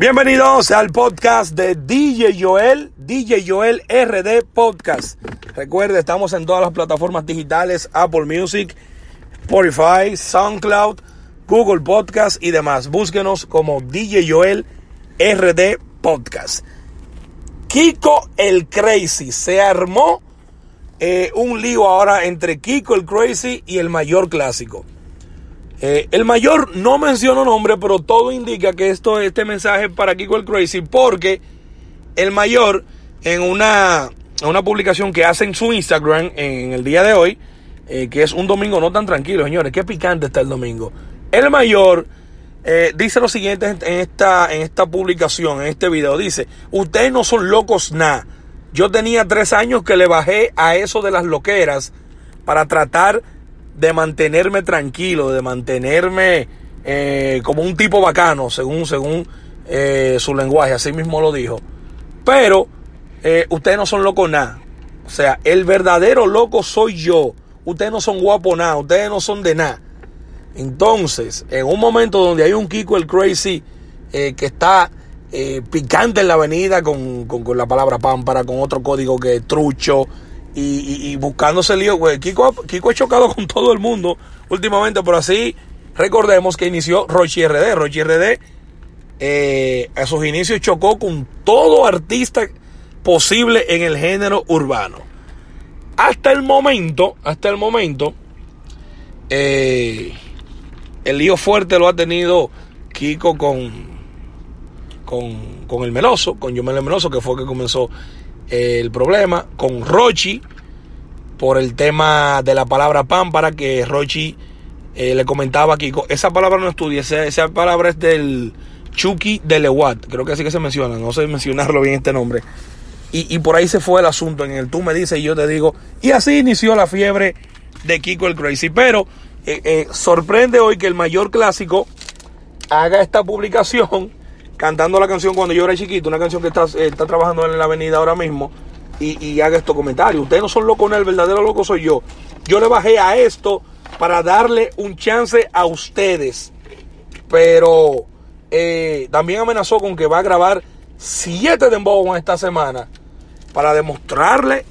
Bienvenidos al podcast de DJ Joel, DJ Joel RD Podcast. Recuerde, estamos en todas las plataformas digitales, Apple Music, Spotify, SoundCloud, Google Podcast y demás. Búsquenos como DJ Joel RD Podcast. Kiko el Crazy. Se armó eh, un lío ahora entre Kiko el Crazy y el mayor clásico. Eh, el mayor no mencionó nombre, pero todo indica que esto, este mensaje es para Kiko el Crazy, porque el mayor en una, una publicación que hace en su Instagram en el día de hoy, eh, que es un domingo no tan tranquilo, señores, qué picante está el domingo. El mayor eh, dice lo siguiente en esta, en esta publicación, en este video, dice, ustedes no son locos nada. Yo tenía tres años que le bajé a eso de las loqueras para tratar de mantenerme tranquilo, de mantenerme eh, como un tipo bacano, según, según eh, su lenguaje, así mismo lo dijo. Pero eh, ustedes no son locos nada. O sea, el verdadero loco soy yo. Ustedes no son guapos nada, ustedes no son de nada. Entonces, en un momento donde hay un Kiko el Crazy que está picante en la avenida con, con, la palabra pámpara, con otro código que es trucho, y, buscándose lío, güey. Kiko, Kiko ha chocado con todo el mundo últimamente, por así recordemos que inició Rochi RD. Rochi RD eh, a sus inicios chocó con todo artista posible en el género urbano. Hasta el momento, hasta el momento, eh, el lío fuerte lo ha tenido Kiko con, con, con el Meloso, con Yomel el Meloso, que fue que comenzó el problema con Rochi por el tema de la palabra pámpara que Rochi eh, le comentaba aquí. Esa palabra no estudia, esa, palabra es del Chucky de Lewat, creo que así que se menciona, no sé mencionarlo bien este nombre. Y, por ahí se fue el asunto, en el tú me dices y yo te digo, y así inició la fiebre de Kiko el Crazy. Pero eh, eh, sorprende hoy que el mayor clásico haga esta publicación cantando la canción cuando yo era chiquito, una canción que está, está trabajando en la avenida ahora mismo, y, haga estos comentarios. Ustedes no son locos, el verdadero loco soy yo. Yo le bajé a esto para darle un chance a ustedes. Pero eh, también amenazó con que va a grabar siete en esta semana para demostrarle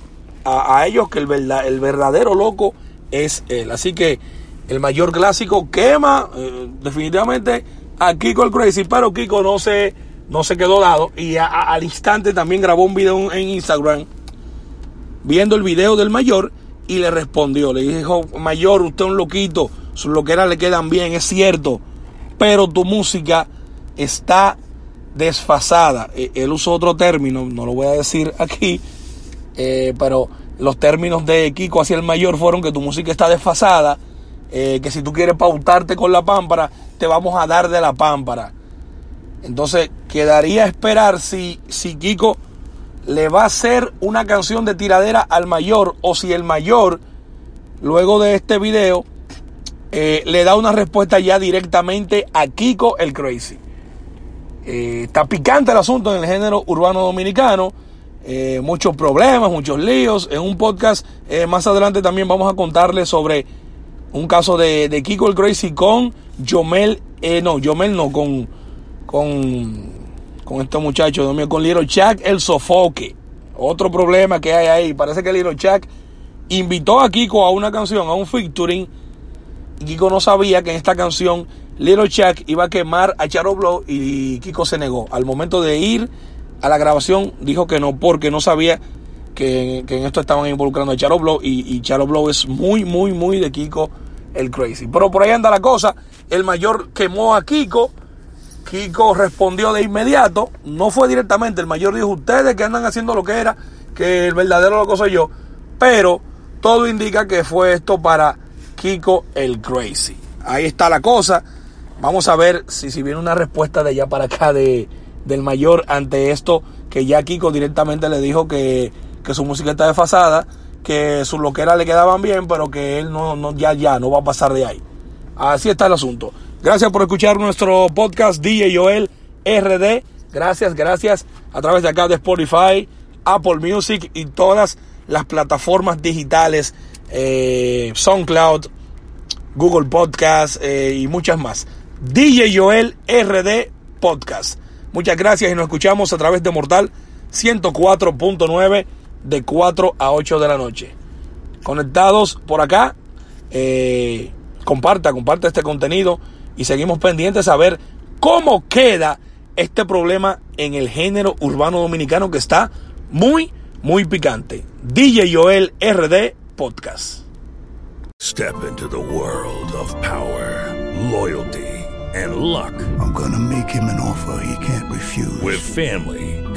a, ellos que el, el, verdadero loco es él. Así que el mayor clásico quema eh, definitivamente a Kiko el Crazy, pero Kiko no se, no se quedó dado y al instante también grabó un video en Instagram viendo el video del mayor y le respondió, le dijo, mayor, usted es un loquito, sus loqueras le quedan bien, es cierto, pero tu música está desfasada. E, él usó otro término, no lo voy a decir aquí, eh, pero los términos de Kiko hacia el mayor fueron que tu música está desfasada, eh, que si tú quieres pautarte con la pámpara, te vamos a dar de la pámpara. Entonces, quedaría esperar si, si Kiko le va a hacer una canción de tiradera al mayor o si el mayor, luego de este video, eh, le da una respuesta ya directamente a Kiko el Crazy. Eh, está picante el asunto en el género urbano dominicano. muchos problemas, muchos líos. En un podcast más adelante también vamos a contarles sobre un caso de, de Kiko el Crazy con Yomel, eh, no, Yomel no, con, con, con este muchacho, con Little Chuck el Sofoque. Otro problema que hay ahí. Parece que Little Chuck invitó a Kiko a una canción, a un featuring. Y Kiko no sabía que en esta canción Little Chuck iba a quemar a Charo Blow y Kiko se negó. Al momento de ir a la grabación dijo que no, porque no sabía que, en esto estaban involucrando a Charo Blow y, y Charo Blow es muy, muy, muy de Kiko el Crazy. Pero por ahí anda la cosa. El mayor quemó a Kiko. Kiko respondió de inmediato. No fue directamente. El mayor dijo: Ustedes que andan haciendo lo que era, que el verdadero loco soy yo. Pero todo indica que fue esto para Kiko el Crazy. Ahí está la cosa. Vamos a ver si, si viene una respuesta de allá para acá de, del mayor ante esto que ya Kiko directamente le dijo que, que su música está desfasada, que sus loqueras le quedaban bien, pero que él no, no, ya, ya, no va a pasar de ahí. Así está el asunto. Gracias por escuchar nuestro podcast DJ Joel RD. Gracias, gracias a través de acá de Spotify, Apple Music y todas las plataformas digitales, eh, SoundCloud, Google Podcast eh, y muchas más. DJ Joel RD Podcast. Muchas gracias y nos escuchamos a través de Mortal 104.9 de 4 a 8 de la noche. Conectados por acá, eh, comparta, comparta este contenido y seguimos pendientes a ver cómo queda este problema en el género urbano dominicano que está muy, muy picante. DJ Joel RD Podcast. Step into the world of power, loyalty, and luck. I'm gonna make him an offer he can't refuse. With family,